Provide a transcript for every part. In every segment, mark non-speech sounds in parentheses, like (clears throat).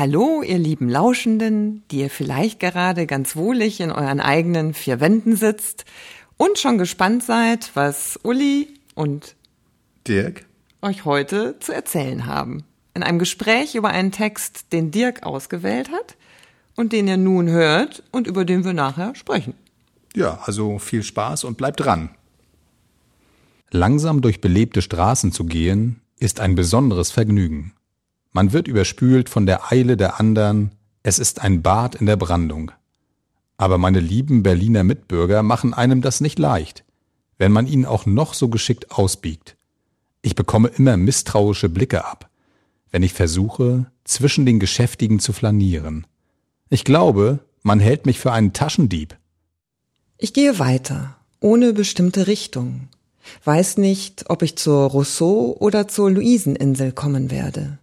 Hallo, ihr lieben Lauschenden, die ihr vielleicht gerade ganz wohlig in euren eigenen vier Wänden sitzt und schon gespannt seid, was Uli und Dirk euch heute zu erzählen haben. In einem Gespräch über einen Text, den Dirk ausgewählt hat und den ihr nun hört und über den wir nachher sprechen. Ja, also viel Spaß und bleibt dran. Langsam durch belebte Straßen zu gehen, ist ein besonderes Vergnügen. Man wird überspült von der Eile der anderen, es ist ein Bad in der Brandung. Aber meine lieben Berliner Mitbürger machen einem das nicht leicht, wenn man ihnen auch noch so geschickt ausbiegt. Ich bekomme immer misstrauische Blicke ab, wenn ich versuche, zwischen den Geschäftigen zu flanieren. Ich glaube, man hält mich für einen Taschendieb. Ich gehe weiter, ohne bestimmte Richtung, weiß nicht, ob ich zur Rousseau oder zur Luiseninsel kommen werde.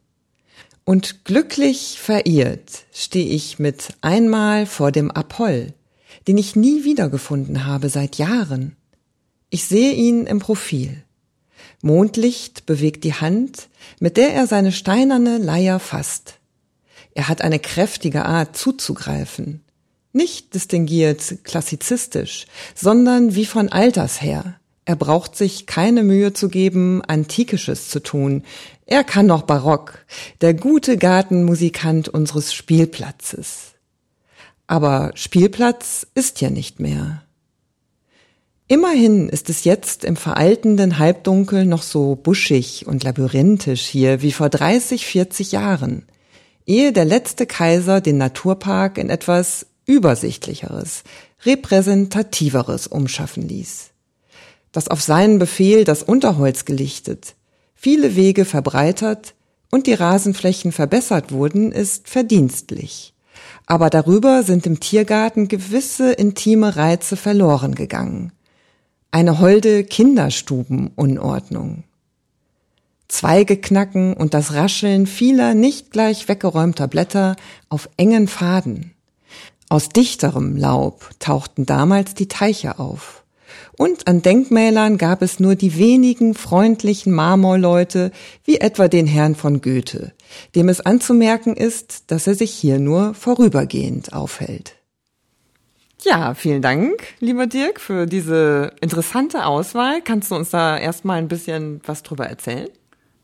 Und glücklich verirrt stehe ich mit einmal vor dem Apoll, den ich nie wiedergefunden habe seit Jahren. Ich sehe ihn im Profil. Mondlicht bewegt die Hand, mit der er seine steinerne Leier fasst. Er hat eine kräftige Art zuzugreifen. Nicht distinguiert klassizistisch, sondern wie von Alters her. Er braucht sich keine Mühe zu geben, Antikisches zu tun. Er kann noch Barock, der gute Gartenmusikant unseres Spielplatzes. Aber Spielplatz ist ja nicht mehr. Immerhin ist es jetzt im veraltenden Halbdunkel noch so buschig und labyrinthisch hier wie vor 30, 40 Jahren, ehe der letzte Kaiser den Naturpark in etwas übersichtlicheres, repräsentativeres umschaffen ließ das auf seinen Befehl das Unterholz gelichtet, viele Wege verbreitert und die Rasenflächen verbessert wurden, ist verdienstlich. Aber darüber sind im Tiergarten gewisse intime Reize verloren gegangen. Eine holde Kinderstubenunordnung. Zweige knacken und das Rascheln vieler nicht gleich weggeräumter Blätter auf engen Faden. Aus dichterem Laub tauchten damals die Teiche auf. Und an Denkmälern gab es nur die wenigen freundlichen Marmorleute, wie etwa den Herrn von Goethe, dem es anzumerken ist, dass er sich hier nur vorübergehend aufhält. Ja, vielen Dank, lieber Dirk, für diese interessante Auswahl. Kannst du uns da erstmal ein bisschen was drüber erzählen?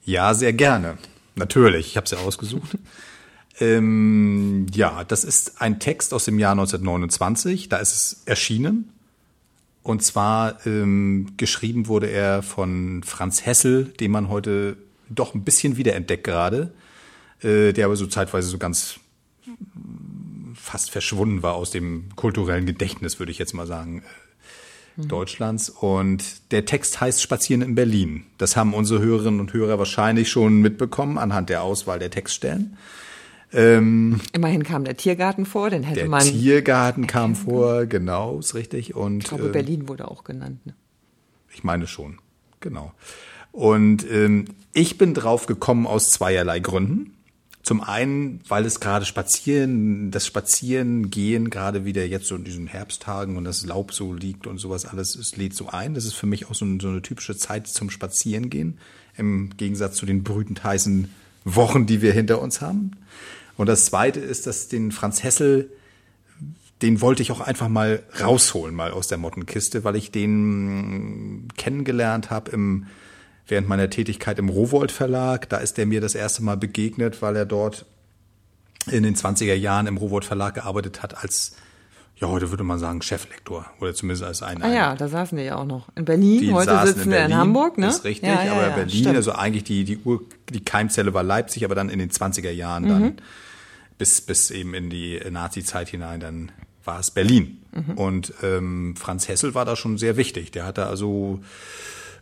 Ja, sehr gerne. Natürlich, ich habe es ja ausgesucht. (laughs) ähm, ja, das ist ein Text aus dem Jahr 1929. Da ist es erschienen und zwar ähm, geschrieben wurde er von Franz Hessel, den man heute doch ein bisschen wiederentdeckt gerade, äh, der aber so zeitweise so ganz fast verschwunden war aus dem kulturellen Gedächtnis, würde ich jetzt mal sagen, mhm. Deutschlands. Und der Text heißt Spazieren in Berlin. Das haben unsere Hörerinnen und Hörer wahrscheinlich schon mitbekommen anhand der Auswahl der Textstellen. Ähm, Immerhin kam der Tiergarten vor, den hätte der man. Der Tiergarten kam vor, genau, ist richtig. Und, ich glaube, äh, Berlin wurde auch genannt. Ne? Ich meine schon, genau. Und ähm, ich bin drauf gekommen aus zweierlei Gründen. Zum einen, weil es gerade Spazieren, das Spazierengehen gerade wieder jetzt so in diesen Herbsttagen und das Laub so liegt und sowas alles, es lädt so ein. Das ist für mich auch so, so eine typische Zeit zum Spazierengehen. Im Gegensatz zu den brütend heißen Wochen, die wir hinter uns haben. Und das Zweite ist, dass den Franz Hessel, den wollte ich auch einfach mal rausholen, mal aus der Mottenkiste, weil ich den kennengelernt habe im während meiner Tätigkeit im Rowold Verlag. Da ist er mir das erste Mal begegnet, weil er dort in den 20er Jahren im Rowold Verlag gearbeitet hat als ja, heute würde man sagen Cheflektor oder zumindest als ein. Ah ja, da saßen die ja auch noch. In Berlin, die heute sitzen wir in, Hamburg, ne? Das ist richtig, ja, ja, aber ja, Berlin, stimmt. also eigentlich die, die Ur, die Keimzelle war Leipzig, aber dann in den 20er Jahren mhm. dann bis, bis eben in die Nazi-Zeit hinein, dann war es Berlin. Mhm. Und ähm, Franz Hessel war da schon sehr wichtig. Der hatte also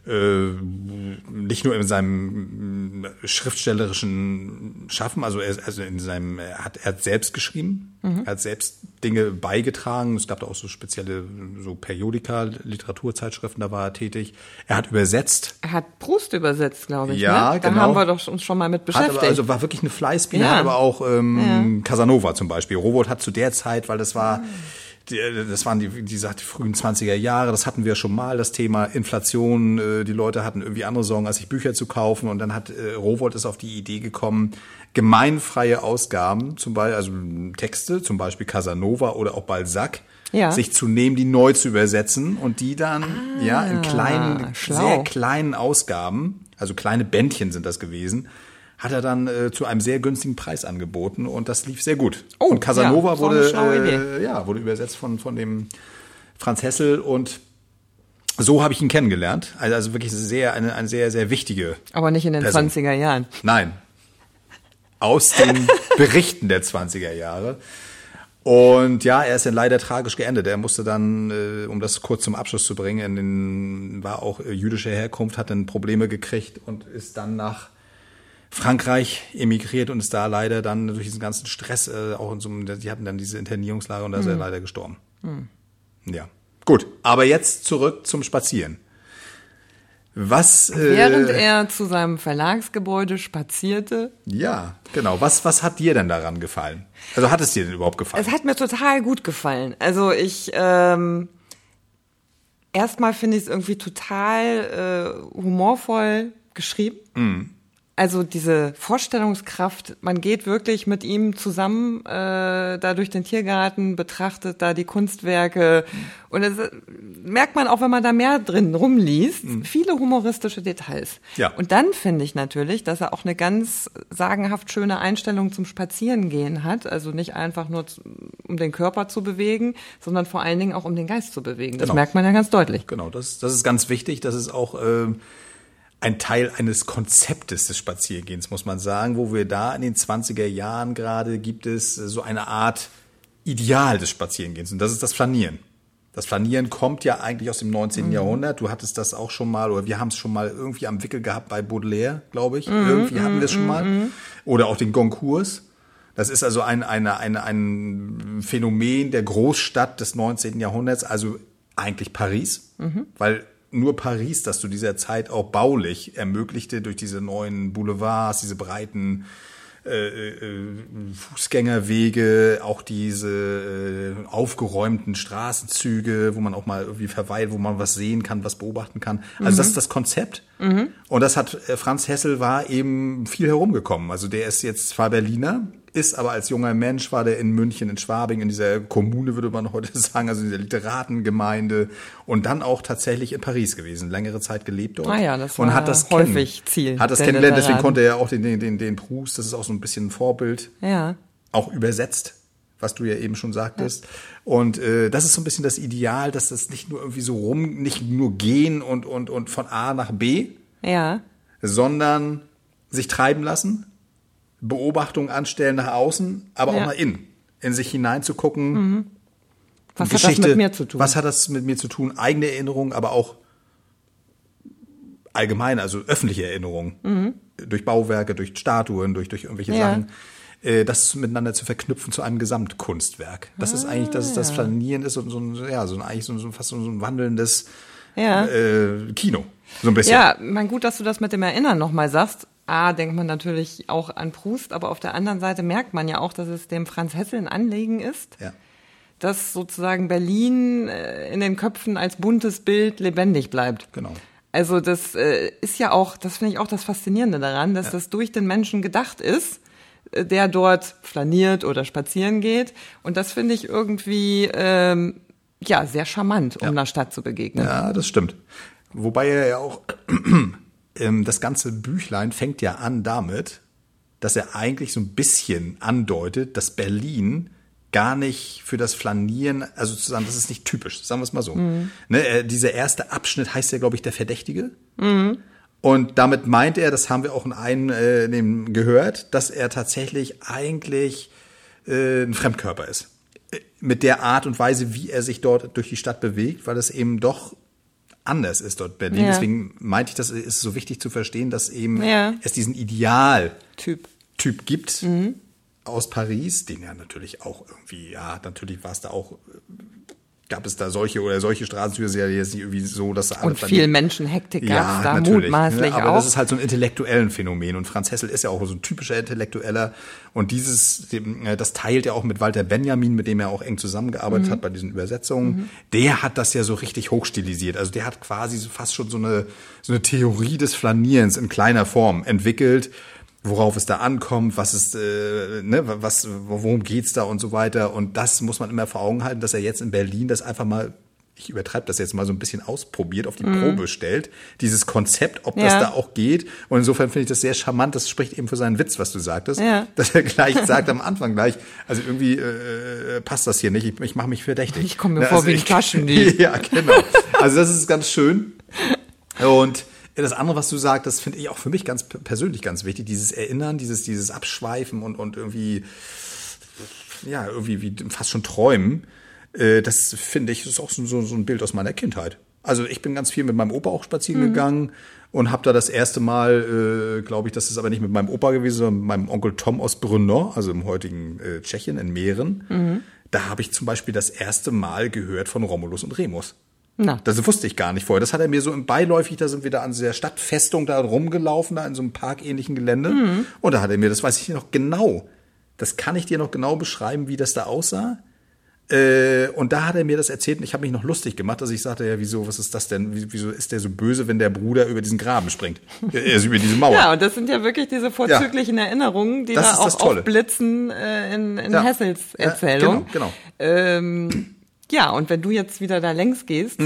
nicht nur in seinem schriftstellerischen Schaffen, also, er, also in seinem, er hat, er hat selbst geschrieben, mhm. er hat selbst Dinge beigetragen. Es gab da auch so spezielle so Periodika, Literaturzeitschriften, da war er tätig. Er hat übersetzt. Er hat Brust übersetzt, glaube ich. Ja, ne? da genau. haben wir doch uns schon mal mit beschäftigt. Aber, also war wirklich eine Fleißbiene, ja. hat aber auch ähm, ja. Casanova zum Beispiel. Robot hat zu der Zeit, weil das war. Mhm das waren die, wie gesagt, die frühen 20er Jahre, das hatten wir schon mal, das Thema Inflation, äh, die Leute hatten irgendwie andere Sorgen, als sich Bücher zu kaufen und dann hat äh, Rowold ist auf die Idee gekommen, gemeinfreie Ausgaben, zum Beispiel, also Texte, zum Beispiel Casanova oder auch Balzac, Ja. sich zu nehmen, die neu zu übersetzen und die dann ja in kleinen, Ah, schlau. sehr kleinen Ausgaben, also kleine Bändchen sind das gewesen, hat er dann äh, zu einem sehr günstigen Preis angeboten und das lief sehr gut. Oh, und Casanova ja, wurde äh, ja wurde übersetzt von von dem Franz Hessel und so habe ich ihn kennengelernt. Also, also wirklich sehr eine, eine sehr sehr wichtige Aber nicht in den Person. 20er Jahren. Nein. Aus den (laughs) Berichten der 20er Jahre. Und ja, er ist dann leider tragisch geendet. Er musste dann, äh, um das kurz zum Abschluss zu bringen, in den, war auch jüdischer Herkunft, hat dann Probleme gekriegt und ist dann nach Frankreich emigriert und ist da leider dann durch diesen ganzen Stress, äh, auch in so einem, die hatten dann diese Internierungslager und da ist er leider gestorben. Ja. Gut, aber jetzt zurück zum Spazieren. Was äh, Während er zu seinem Verlagsgebäude spazierte. Ja, genau. Was, was hat dir denn daran gefallen? Also hat es dir denn überhaupt gefallen? Es hat mir total gut gefallen. Also ich, ähm, erstmal finde ich es irgendwie total äh, humorvoll geschrieben. Also diese Vorstellungskraft, man geht wirklich mit ihm zusammen äh, da durch den Tiergarten, betrachtet da die Kunstwerke und das äh, merkt man auch, wenn man da mehr drin rumliest, viele humoristische Details. Ja. Und dann finde ich natürlich, dass er auch eine ganz sagenhaft schöne Einstellung zum Spazierengehen hat, also nicht einfach nur um den Körper zu bewegen, sondern vor allen Dingen auch um den Geist zu bewegen. Das Genau. merkt man ja ganz deutlich. Genau, das, das ist ganz wichtig. Das ist auch ähm, ein Teil eines Konzeptes des Spaziergehens, muss man sagen, wo wir da in den 20er Jahren gerade gibt es so eine Art Ideal des Spazierengehens und das ist das Flanieren. Das Flanieren kommt ja eigentlich aus dem 19. Jahrhundert. Du hattest das auch schon mal, oder wir haben es schon mal irgendwie am Wickel gehabt bei Baudelaire, glaube ich. irgendwie hatten wir es schon mal. Oder auch den Goncourt. Das ist also ein, eine, eine, ein Phänomen der Großstadt des 19. Jahrhunderts, also eigentlich Paris, weil nur Paris das zu dieser Zeit auch baulich ermöglichte durch diese neuen Boulevards, diese breiten äh, äh, Fußgängerwege, auch diese äh, aufgeräumten Straßenzüge, wo man auch mal irgendwie verweilt, wo man was sehen kann, was beobachten kann. Also das ist das Konzept. Und das hat äh, Franz Hessel war eben viel herumgekommen. Also der ist jetzt zwar Berliner, ist aber als junger Mensch war der in München, in Schwabing, in dieser Kommune würde man heute (laughs) sagen, also in dieser Literatengemeinde und dann auch tatsächlich in Paris gewesen, längere Zeit gelebt dort. Ah ja, das und war hat das häufig Ziel Hat das kennengelernt, deswegen konnte er auch den, den, den, den Proust, das ist auch so ein bisschen ein Vorbild, Ja. auch übersetzt, was du ja eben schon sagtest. Und äh, das ist so ein bisschen das Ideal, dass das nicht nur irgendwie so rum, nicht nur gehen und, und, und von A nach B, Ja. sondern sich treiben lassen, Beobachtungen anstellen nach außen, aber Ja. auch nach innen, in sich hineinzugucken. Was hat das mit mir zu tun? Was hat das mit mir zu tun? Eigene Erinnerungen, aber auch allgemein, also öffentliche Erinnerungen. Durch Bauwerke, durch Statuen, durch, durch irgendwelche Mhm. Ja. Sachen. Äh, das miteinander zu verknüpfen zu einem Gesamtkunstwerk. Das ist eigentlich, dass es Ah. das Flanieren ist und so ein, ja, so ein, eigentlich so, ein- fast so ein wandelndes Ja. äh, Kino. So ein bisschen. Ja, mein gut, dass du das mit dem Erinnern nochmal sagst. A, denkt man natürlich auch an Proust, aber auf der anderen Seite merkt man ja auch, dass es dem Franz Hessel ein Anliegen ist, ja. dass sozusagen Berlin äh, in den Köpfen als buntes Bild lebendig bleibt. Genau. Also das äh, ist ja auch, das finde ich auch das Faszinierende daran, dass das durch den Menschen gedacht ist, äh, der dort flaniert oder spazieren geht. Und das finde ich irgendwie ähm, ja sehr charmant, um einer Stadt zu begegnen. Ja, das stimmt. Wobei er ja auch, das ganze Büchlein fängt ja an damit, dass er eigentlich so ein bisschen andeutet, dass Berlin gar nicht für das Flanieren, also sozusagen, das ist nicht typisch, sagen wir es mal so. Ne, äh, dieser erste Abschnitt heißt ja, glaube ich, der Verdächtige. Und damit meint er, das haben wir auch in einem äh, gehört, dass er tatsächlich eigentlich äh, ein Fremdkörper ist. Äh, Mit der Art und Weise, wie er sich dort durch die Stadt bewegt, weil es eben doch anders ist dort Berlin. Ja. Deswegen meinte ich, das ist so wichtig zu verstehen, dass eben Ja. es diesen Idealtyp Typ. gibt aus Paris, den ja natürlich auch irgendwie, ja, natürlich war es da auch äh, gab es da solche oder solche Straßenzüge, ist ja jetzt nicht irgendwie so, dass alle Und viel Menschenhektik gab ja, da natürlich, mutmaßlich ne? aber auch. das ist halt so ein intellektuellen Phänomen und Franz Hessel ist ja auch so ein typischer Intellektueller und dieses, äh, das teilt er auch mit Walter Benjamin, mit dem er auch eng zusammengearbeitet Mhm. hat bei diesen Übersetzungen. Der hat das ja so richtig hochstilisiert, also der hat quasi so fast schon so eine, so eine Theorie des Flanierens in kleiner Form entwickelt, worauf es da ankommt, was ist, äh, ne, was, worum geht's da und so weiter. Und das muss man immer vor Augen halten, dass er jetzt in Berlin das einfach mal, ich übertreibe das jetzt mal so ein bisschen ausprobiert, auf die Probe stellt, dieses Konzept, ob das. Ja. da auch geht. Und insofern finde ich das sehr charmant. Das spricht eben für seinen Witz, was du sagtest, Ja. dass er gleich (laughs) sagt am Anfang gleich, also irgendwie äh, passt das hier nicht. Ich, ich mache mich verdächtig. Ich komme mir Ne, vor also wie ein (laughs) Taschendieb. ja, genau. Also das ist ganz schön. Und das andere, was du sagst, das finde ich auch für mich ganz persönlich ganz wichtig. Dieses Erinnern, dieses, dieses Abschweifen und, und irgendwie, ja, irgendwie wie fast schon träumen. Äh, Das finde ich, ist auch so, so ein Bild aus meiner Kindheit. Also ich bin ganz viel mit meinem Opa auch spazieren gegangen und habe da das erste Mal, äh, glaube ich, das ist aber nicht mit meinem Opa gewesen, sondern mit meinem Onkel Tom aus Brno, also im heutigen äh, Tschechien in Mähren. Da habe ich zum Beispiel das erste Mal gehört von Romulus und Remus. Na. Das wusste ich gar nicht vorher. Das hat er mir so im beiläufig, da sind wir da an der Stadtfestung da rumgelaufen, da in so einem parkähnlichen Gelände. Und da hat er mir, das weiß ich noch genau, das kann ich dir noch genau beschreiben, wie das da aussah. Äh, und da hat er mir das erzählt und ich habe mich noch lustig gemacht, dass ich sagte, ja, wieso, was ist das denn? Wie- Wieso ist der so böse, wenn der Bruder über diesen Graben springt? (laughs) Äh, Also über diese Mauer. Ja, und das sind ja wirklich diese vorzüglichen Erinnerungen, die Das da ist auch aufblitzen äh, in, in Ja. Hessels Ja, Erzählung. genau, genau. Ähm, ja, und wenn du jetzt wieder da längs gehst,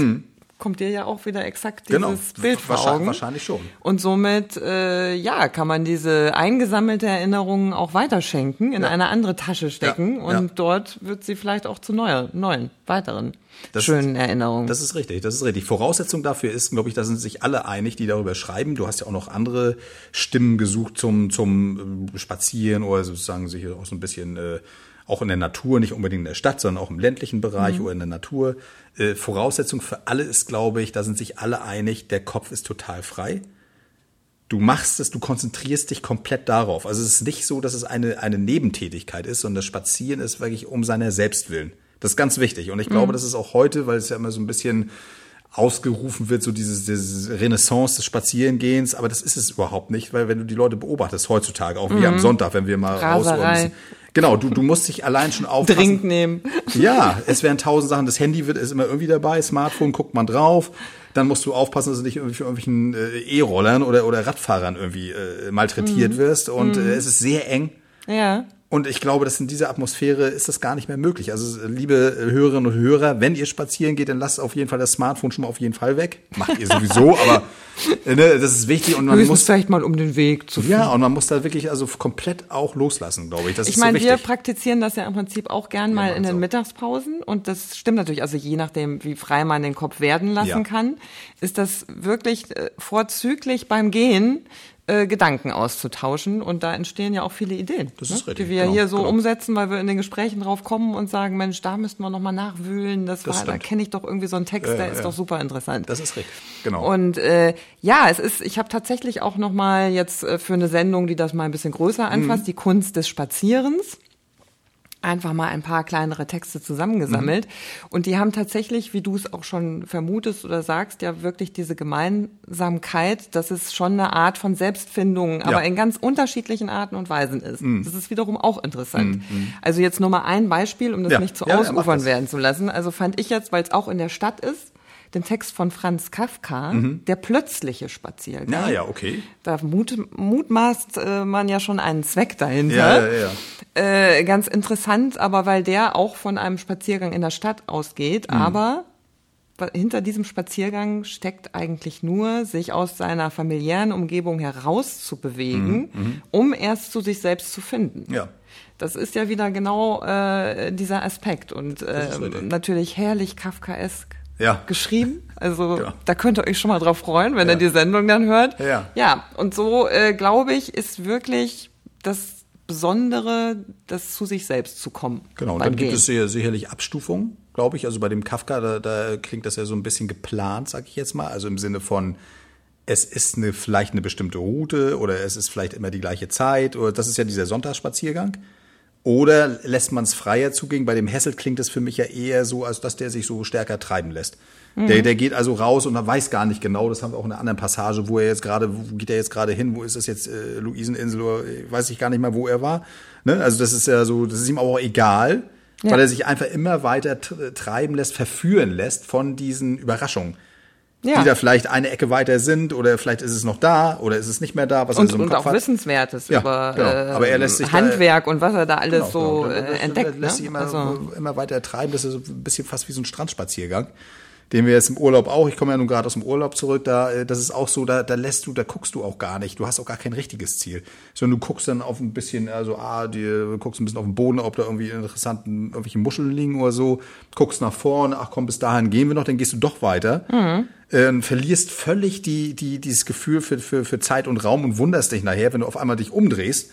kommt dir ja auch wieder exakt dieses Mhm. Genau. Bild vor Wahrscheinlich- Augen. wahrscheinlich schon. Und somit, äh, ja, kann man diese eingesammelte Erinnerungen auch weiterschenken, in Ja. eine andere Tasche stecken Ja, und ja. dort wird sie vielleicht auch zu neuer, neuen, weiteren Das- schönen Erinnerungen. Das ist richtig, das ist richtig. Voraussetzung dafür ist, glaube ich, da sind sich alle einig, die darüber schreiben. Du hast ja auch noch andere Stimmen gesucht zum, zum äh, Spazieren oder sozusagen sich auch so ein bisschen äh, auch in der Natur, nicht unbedingt in der Stadt, sondern auch im ländlichen Bereich oder in der Natur. Äh, Voraussetzung für alle ist, glaube ich, da sind sich alle einig, der Kopf ist total frei. Du machst es, du konzentrierst dich komplett darauf. Also es ist nicht so, dass es eine, eine Nebentätigkeit ist, sondern das Spazieren ist wirklich um seiner selbst willen. Das ist ganz wichtig. Und ich glaube, das ist auch heute, weil es ja immer so ein bisschen ausgerufen wird, so dieses, dieses Renaissance des Spazierengehens, aber das ist es überhaupt nicht, weil wenn du die Leute beobachtest heutzutage, auch wie am Sonntag, wenn wir mal raus müssen. Genau, du, du musst dich allein schon aufpassen. Drink nehmen. Ja, es werden tausend Sachen. Das Handy wird ist immer irgendwie dabei, Smartphone guckt man drauf. Dann musst du aufpassen, dass du nicht irgendwie für irgendwelchen äh, E-Rollern oder, oder Radfahrern irgendwie äh, malträtiert Mhm. wirst. Und äh, es ist sehr eng. Ja. Und ich glaube, dass in dieser Atmosphäre ist das gar nicht mehr möglich. Also, liebe Hörerinnen und Hörer, wenn ihr spazieren geht, dann lasst auf jeden Fall das Smartphone schon mal auf jeden Fall weg. Macht ihr sowieso, (laughs) aber ne, das ist wichtig und man Höchstens muss vielleicht mal um den Weg zu ja, und man muss da wirklich also komplett auch loslassen, glaube ich. Das Ich meine, so wir praktizieren das ja im Prinzip auch gern mal in machen's den auch. Mittagspausen und das stimmt natürlich, also je nachdem, wie frei man den Kopf werden lassen Ja. kann, ist das wirklich äh, vorzüglich beim Gehen äh, Gedanken auszutauschen und da entstehen ja auch viele Ideen, Das ne, ist richtig, die wir genau, hier so genau. umsetzen, weil wir in den Gesprächen drauf kommen und sagen, Mensch, da müssten wir noch mal nachwühlen, das, Das war, da kenne ich doch irgendwie so einen Text, der ist ja. doch super interessant. Das ist richtig, genau. Und äh, ja, es ist, ich habe tatsächlich auch noch mal jetzt äh, für eine Sendung, die das mal ein bisschen größer anfasst, Mhm. die Kunst des Spazierens. Einfach mal ein paar kleinere Texte zusammengesammelt. Mhm. Und die haben tatsächlich, wie du es auch schon vermutest oder sagst, ja wirklich diese Gemeinsamkeit, dass es schon eine Art von Selbstfindung, aber in ganz unterschiedlichen Arten und Weisen ist. Mhm. Das ist wiederum auch interessant. Also jetzt nur mal ein Beispiel, um das Ja. nicht zu Ja, ausufern werden zu lassen. Also fand ich jetzt, weil es auch in der Stadt ist, den Text von Franz Kafka, der plötzliche Spaziergang. Mhm. ja, ja, okay. Da mut, mutmaßt äh, man ja schon einen Zweck dahinter. Ja, ja, ja. Äh, ganz interessant, aber weil der auch von einem Spaziergang in der Stadt ausgeht, Mhm. aber hinter diesem Spaziergang steckt eigentlich nur, sich aus seiner familiären Umgebung herauszubewegen, um erst zu sich selbst zu finden. Mhm. Ja. Das ist ja wieder genau äh, dieser Aspekt und äh, natürlich herrlich Kafkaesk Ja. geschrieben. Also Ja. da könnt ihr euch schon mal drauf freuen, wenn Ja. ihr die Sendung dann hört. Ja. Ja, und so äh, glaube ich, ist wirklich das Besondere, das zu sich selbst zu kommen. Genau, und dann gibt Gehen. es sehr, sicherlich Abstufungen, glaube ich. Also bei dem Kafka, da, da klingt das ja so ein bisschen geplant, sag ich jetzt mal. Also im Sinne von, es ist eine, vielleicht eine bestimmte Route oder es ist vielleicht immer die gleiche Zeit. Oder das ist ja dieser Sonntagsspaziergang. Oder lässt man es freier zugehen? Bei dem Hessel klingt es für mich ja eher so, als dass der sich so stärker treiben lässt. Mhm. Der, der geht also raus und er weiß gar nicht genau, das haben wir auch in einer anderen Passage, wo er jetzt gerade, wo geht er jetzt gerade hin, wo ist das jetzt, äh, Luiseninsel oder weiß ich gar nicht mal, wo er war. Ne? Also das ist ja so, das ist ihm auch egal, ja. weil er sich einfach immer weiter treiben lässt, verführen lässt von diesen Überraschungen ja. die da vielleicht eine Ecke weiter sind oder vielleicht ist es noch da oder ist es nicht mehr da, was und, er so im und Kopf auch hat. Wissenswertes ja, über genau. Aber er lässt sich Handwerk da, und was er da alles genau, so genau. Äh, entdeckt. Er lässt ne? sich immer, also. immer weiter treiben, das ist so ein bisschen fast wie so ein Strandspaziergang den wir jetzt im Urlaub auch, ich komme ja nun gerade aus dem Urlaub zurück, da, äh, das ist auch so, da, da lässt du, da guckst du auch gar nicht, du hast auch gar kein richtiges Ziel. Sondern du guckst dann auf ein bisschen, also ah, du guckst ein bisschen auf den Boden, ob da irgendwie interessanten, irgendwelche Muscheln liegen oder so, guckst nach vorne, ach komm, bis dahin gehen wir noch, dann gehst du doch weiter. Mhm. Äh, verlierst völlig die, die, dieses Gefühl für, für, für Zeit und Raum und wunderst dich nachher, wenn du auf einmal dich umdrehst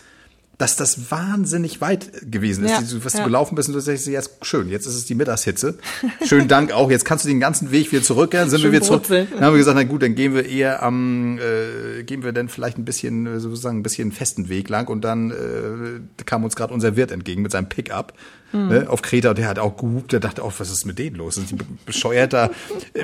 dass das wahnsinnig weit gewesen ist, ja, was ja. du gelaufen bist und du sagst, jetzt schön, jetzt ist es die Mittagshitze. Schönen Dank auch, jetzt kannst du den ganzen Weg wieder zurückkehren, sind schön wir wieder zurück. Dann haben wir gesagt, na gut, dann gehen wir eher am, äh, gehen wir dann vielleicht ein bisschen, äh, sozusagen ein bisschen festen Weg lang und dann äh, kam uns gerade unser Wirt entgegen mit seinem Pickup. Mhm. Ne, auf Kreta und der hat auch gehupt, der dachte auch, was ist mit denen los? Sind die bescheuert da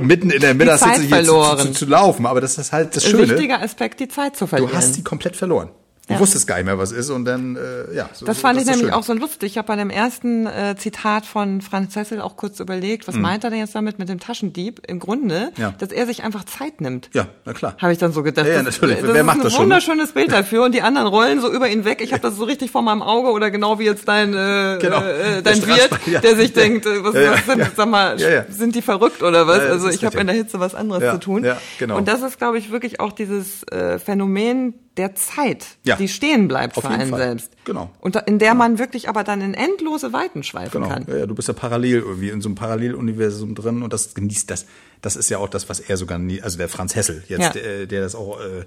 mitten in der Mittagshitze hier zu, zu, zu, laufen? Aber das ist halt das Schöne. Wichtiger Aspekt, die Zeit zu verlieren. Du hast die komplett verloren. Du ja. wusstest gar nicht mehr, was ist und dann, äh, ja. So, das fand das ich nämlich schön. auch so lustig. Ich habe bei dem ersten äh, Zitat von Franz Sessel auch kurz überlegt, was mhm. meint er denn jetzt damit mit dem Taschendieb? Im Grunde, ja. dass er sich einfach Zeit nimmt. Ja, na klar. Habe ich dann so gedacht. Ja, ja natürlich. Das, das Wer macht das schon? Ein wunderschönes Bild dafür und die anderen rollen so über ihn weg. Ich habe (laughs) das so richtig vor meinem Auge oder genau wie jetzt dein, äh, genau. äh, dein Wirt, (laughs) ja. der sich denkt, äh, was, was sind, sag mal, sind die verrückt oder was? also ich habe in der Hitze was anderes zu tun. Ja, genau. Und das ist, glaube ich, wirklich auch dieses äh, Phänomen der Zeit, ja. die stehen bleibt Auf für einen Fall. selbst. Genau. Und in der man wirklich aber dann in endlose Weiten schweifen genau. kann. Ja, du bist ja parallel irgendwie in so einem Paralleluniversum drin und das genießt das. Das ist ja auch das, was er sogar nie, also der Franz Hessel jetzt, ja. der, der das auch äh,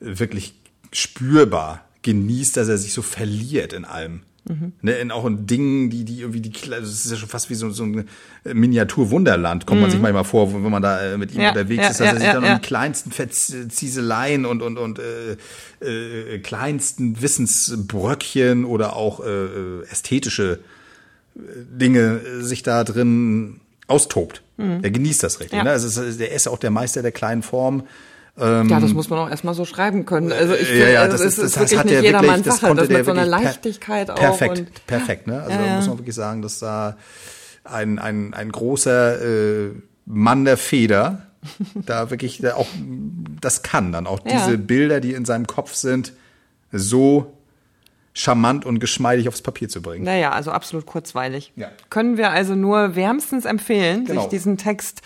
wirklich spürbar genießt, dass er sich so verliert in allem. Mhm. Ne, in auch in Dingen, die, die irgendwie die, das ist ja schon fast wie so, so ein Miniatur-Wunderland, kommt mhm. man sich manchmal vor, wenn man da äh, mit ihm ja, unterwegs ja, ist, dass ja, er sich dann um die kleinsten Verzieseleien und, und, und äh, äh, kleinsten Wissensbröckchen oder auch äh, äh ästhetische äh, Dinge sich da drin austobt. Mhm. Er genießt das richtig. Ne? Also, der ist auch der Meister der kleinen Form. Ähm, ja, das muss man auch erstmal so schreiben können. Also ich finde, ja, ja, das, ist, das, ist das wirklich nicht jedermanns Sache, das, das mit so einer Leichtigkeit per, auch. Perfekt, perfekt. Ne? Also ja, da muss man wirklich sagen, dass da ein, ein, ein großer äh, Mann der Feder da wirklich da auch das kann dann auch diese Bilder, die in seinem Kopf sind, so charmant und geschmeidig aufs Papier zu bringen. Naja, also absolut kurzweilig. Ja. Können wir also nur wärmstens empfehlen, genau. sich diesen Text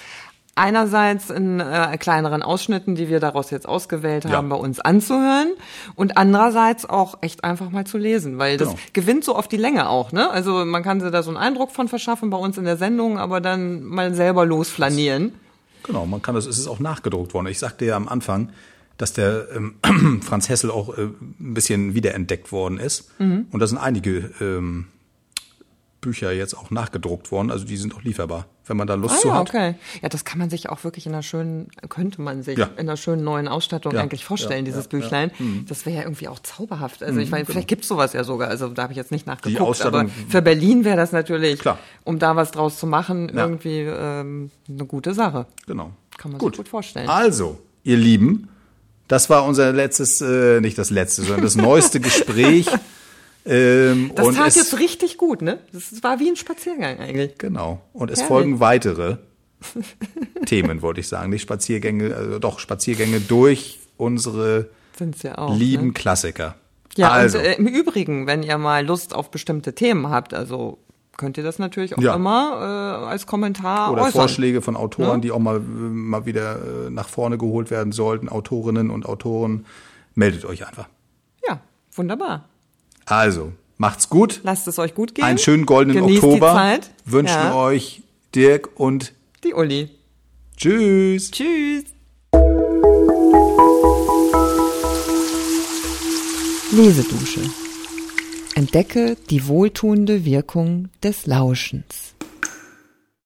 einerseits in äh, kleineren Ausschnitten, die wir daraus jetzt ausgewählt haben, ja. bei uns anzuhören und andererseits auch echt einfach mal zu lesen, weil das genau. gewinnt so oft die Länge auch, ne? Also man kann sich da so einen Eindruck von verschaffen bei uns in der Sendung, aber dann mal selber losflanieren. Genau, man kann das, es ist auch nachgedruckt worden. Ich sagte ja am Anfang, dass der ähm, (clears throat) Franz Hessel auch äh, ein bisschen wiederentdeckt worden ist. Mhm. Und da sind einige ähm, Bücher jetzt auch nachgedruckt worden, also die sind auch lieferbar, wenn man da Lust ah, zu ja, hat. okay. Ja, das kann man sich auch wirklich in einer schönen, könnte man sich ja. in einer schönen neuen Ausstattung ja, eigentlich vorstellen, dieses Büchlein. Mhm. Das wäre ja irgendwie auch zauberhaft. Also ich mhm, meine, genau. vielleicht gibt's sowas ja sogar, also da habe ich jetzt nicht nachgeguckt, aber für Berlin wäre das natürlich, Klar. um da was draus zu machen, irgendwie ähm, eine gute Sache. Genau. Kann man gut. sich gut vorstellen. Also, ihr Lieben, das war unser letztes, äh, nicht das letzte, sondern das neueste (laughs) Gespräch ähm, das tat jetzt richtig gut, ne? Das war wie ein Spaziergang eigentlich. Genau. Und es Herrlich. folgen weitere (laughs) Themen, wollte ich sagen. Nicht Spaziergänge, also doch Spaziergänge durch unsere ja auch, lieben ne? Klassiker. Ja, also. und äh, im Übrigen, wenn ihr mal Lust auf bestimmte Themen habt, also könnt ihr das natürlich auch ja. immer äh, als Kommentar oder äußern. Vorschläge von Autoren, ja? die auch mal mal wieder äh, nach vorne geholt werden sollten, Autorinnen und Autoren, meldet euch einfach. Ja, wunderbar. Also, macht's gut. Lasst es euch gut gehen. Einen schönen goldenen Genießt Oktober. Die Zeit. Wünschen ja. euch Dirk und die Uli. Tschüss. Tschüss. Lesedusche. Entdecke die wohltuende Wirkung des Lauschens.